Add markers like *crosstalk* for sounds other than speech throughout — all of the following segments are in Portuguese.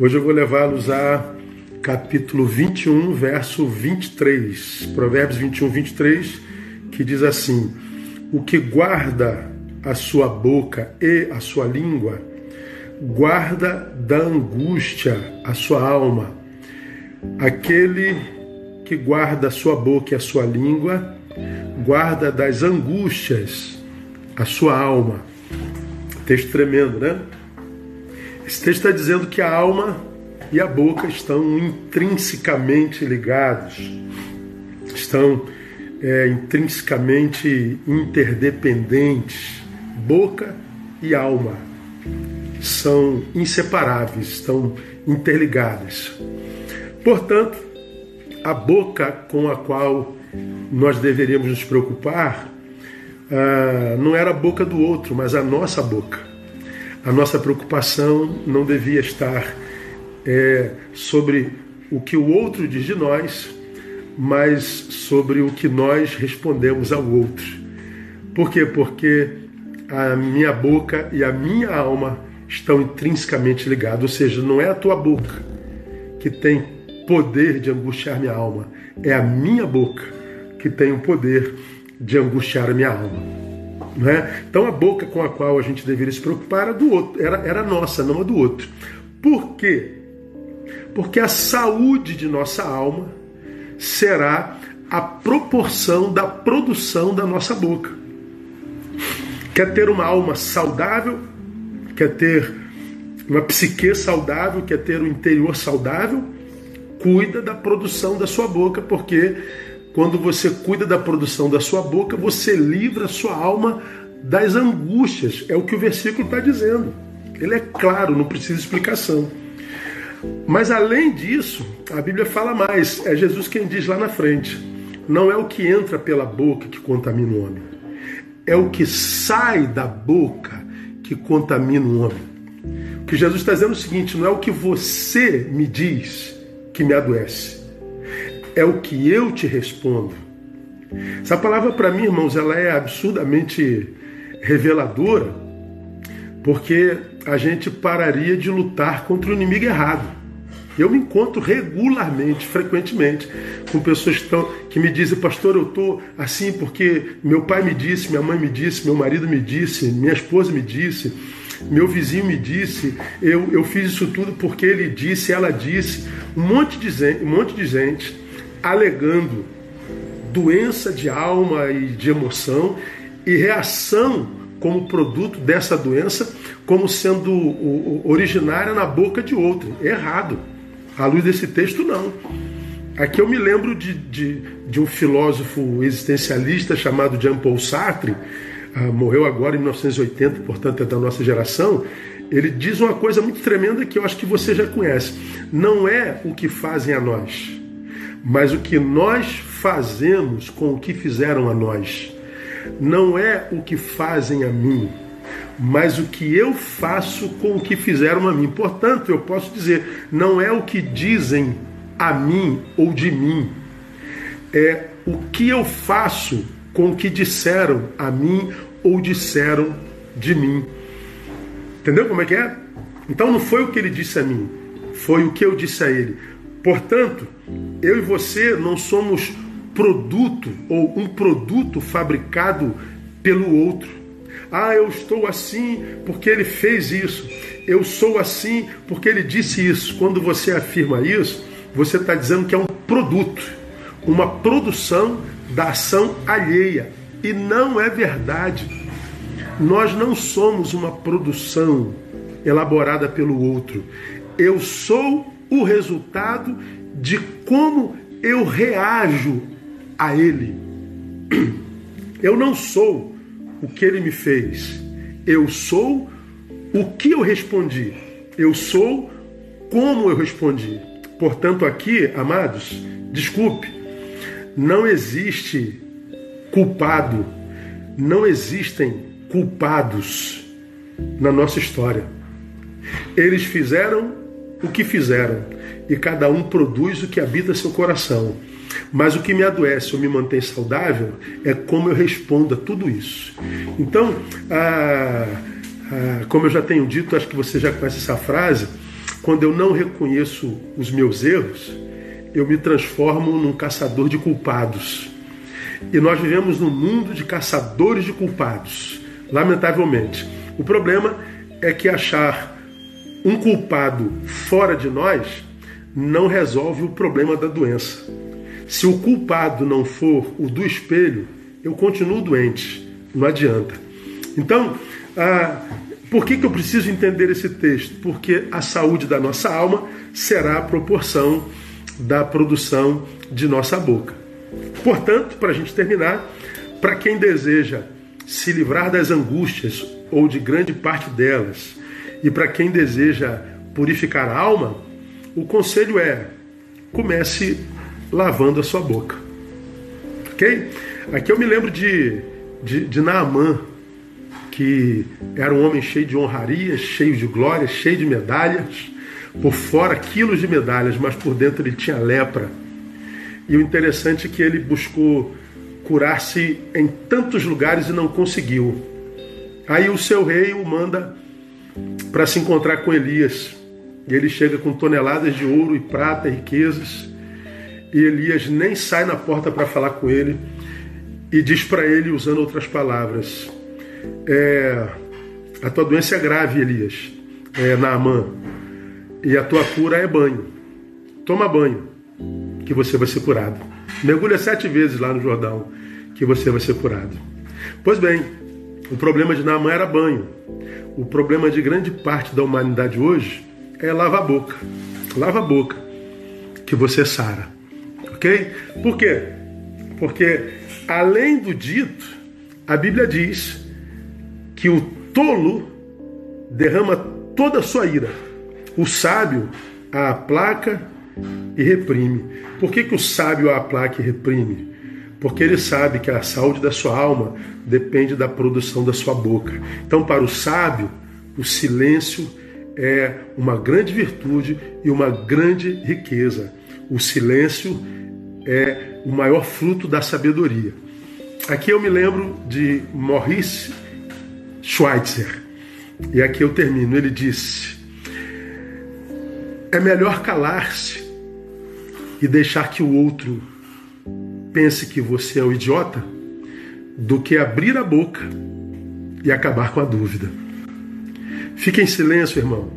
Hoje eu vou levá-los a capítulo 21, verso 23. Provérbios 21, 23, que diz assim: O que guarda a sua boca e a sua língua, guarda da angústia a sua alma. Aquele que guarda a sua boca e a sua língua, guarda das angústias a sua alma. Texto tremendo, né? Esse texto está dizendo que a alma e a boca estão intrinsecamente ligados, estão é, intrinsecamente interdependentes. Boca e alma são inseparáveis, estão interligadas. Portanto, a boca com a qual nós deveríamos nos preocupar ah, não era a boca do outro, mas a nossa boca a nossa preocupação não devia estar é, sobre o que o outro diz de nós, mas sobre o que nós respondemos ao outro. Por quê? Porque a minha boca e a minha alma estão intrinsecamente ligados, ou seja, não é a tua boca que tem poder de angustiar minha alma, é a minha boca que tem o poder de angustiar a minha alma. Né? Então a boca com a qual a gente deveria se preocupar era do outro, era, era nossa, não a do outro. Por quê? Porque a saúde de nossa alma será a proporção da produção da nossa boca. Quer ter uma alma saudável, quer ter uma psique saudável, quer ter um interior saudável, cuida da produção da sua boca, porque quando você cuida da produção da sua boca, você livra a sua alma das angústias. É o que o versículo está dizendo. Ele é claro, não precisa explicação. Mas além disso, a Bíblia fala mais. É Jesus quem diz lá na frente: não é o que entra pela boca que contamina o homem, é o que sai da boca que contamina o homem. O que Jesus está dizendo é o seguinte: não é o que você me diz que me adoece, é o que eu te respondo. Essa palavra para mim, irmãos, ela é absurdamente reveladora, porque a gente pararia de lutar contra o inimigo errado. Eu me encontro regularmente, frequentemente, com pessoas que, que me dizem, pastor, eu estou assim porque meu pai me disse, minha mãe me disse, meu marido me disse, minha esposa me disse, meu vizinho me disse, eu, eu fiz isso tudo porque ele disse, ela disse. Um monte de gente, um monte de gente alegando doença de alma e de emoção e reação como produto dessa doença, como sendo originária na boca de outro. Errado. À luz desse texto, não. Aqui eu me lembro de, de, de um filósofo existencialista chamado Jean-Paul Sartre, ah, morreu agora em 1980, portanto é da nossa geração. Ele diz uma coisa muito tremenda que eu acho que você já conhece: não é o que fazem a nós, mas o que nós fazemos com o que fizeram a nós. Não é o que fazem a mim, mas o que eu faço com o que fizeram a mim. Portanto, eu posso dizer, não é o que dizem a mim ou de mim, é o que eu faço com o que disseram a mim ou disseram de mim. Entendeu como é que é? Então não foi o que ele disse a mim, foi o que eu disse a ele. Portanto, eu e você não somos produto ou um produto fabricado pelo outro. Ah, eu estou assim porque ele fez isso. Eu sou assim porque ele disse isso. Quando você afirma isso, você está dizendo que é um produto, uma produção da ação alheia. E não é verdade. Nós não somos uma produção elaborada pelo outro. Eu sou o resultado de como eu reajo a Ele. *clears throat* Eu não sou o que Ele me fez, eu sou o que eu respondi, eu sou como eu respondi. Portanto, aqui, amados, desculpe, não existe culpado, não existem culpados na nossa história. Eles fizeram o que fizeram, e cada um produz o que habita seu coração. Mas o que me adoece ou me mantém saudável é como eu respondo a tudo isso. Então, como eu já tenho dito, acho que você já conhece essa frase, quando eu não reconheço os meus erros, eu me transformo num caçador de culpados. E nós vivemos num mundo de caçadores de culpados, lamentavelmente. O problema é que achar um culpado fora de nós não resolve o problema da doença. Se o culpado não for o do espelho, eu continuo doente. Não adianta. Então, ah, por que, que eu preciso entender esse texto? Porque a saúde da nossa alma será a proporção da produção de nossa boca. Portanto, para a gente terminar, para quem deseja se livrar das angústias ou de grande parte delas, e para quem deseja purificar a alma, o conselho é: comece lavando a sua boca. Ok? Aqui eu me lembro de, de, de Naamã, que era um homem cheio de honrarias, cheio de glórias, cheio de medalhas. Por fora, quilos de medalhas, mas por dentro ele tinha lepra. E o interessante é que ele buscou curar-se em tantos lugares e não conseguiu. Aí o seu rei o manda para se encontrar com Elias. E ele chega com toneladas de ouro e prata, riquezas. E Elias nem sai na porta para falar com ele e diz para ele, usando outras palavras: é, a tua doença é grave, Elias, é, Naamã, e a tua cura é banho. Toma banho, que você vai ser curado. Mergulha sete vezes lá no Jordão, que você vai ser curado. Pois bem, o problema de Naamã era banho. O problema de grande parte da humanidade hoje é lava a boca. Lava a boca, que você sara. Ok? Por quê? Porque, além do dito, a Bíblia diz que o tolo derrama toda a sua ira. O sábio a aplaca e reprime. Por que, que o sábio a aplaca e reprime? Porque ele sabe que a saúde da sua alma depende da produção da sua boca. Então, para o sábio, o silêncio é uma grande virtude e uma grande riqueza. O silêncio é o maior fruto da sabedoria. Aqui eu me lembro de Maurice Schweitzer. E aqui eu termino. Ele disse: É melhor calar-se e deixar que o outro pense que você é um idiota do que abrir a boca e acabar com a dúvida. Fique em silêncio, irmão.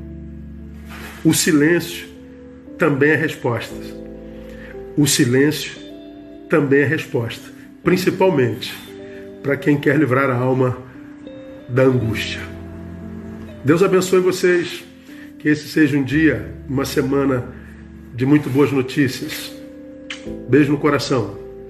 O silêncio também é resposta. O silêncio também é resposta, principalmente para quem quer livrar a alma da angústia. Deus abençoe vocês. Que esse seja um dia, uma semana de muito boas notícias. Beijo no coração.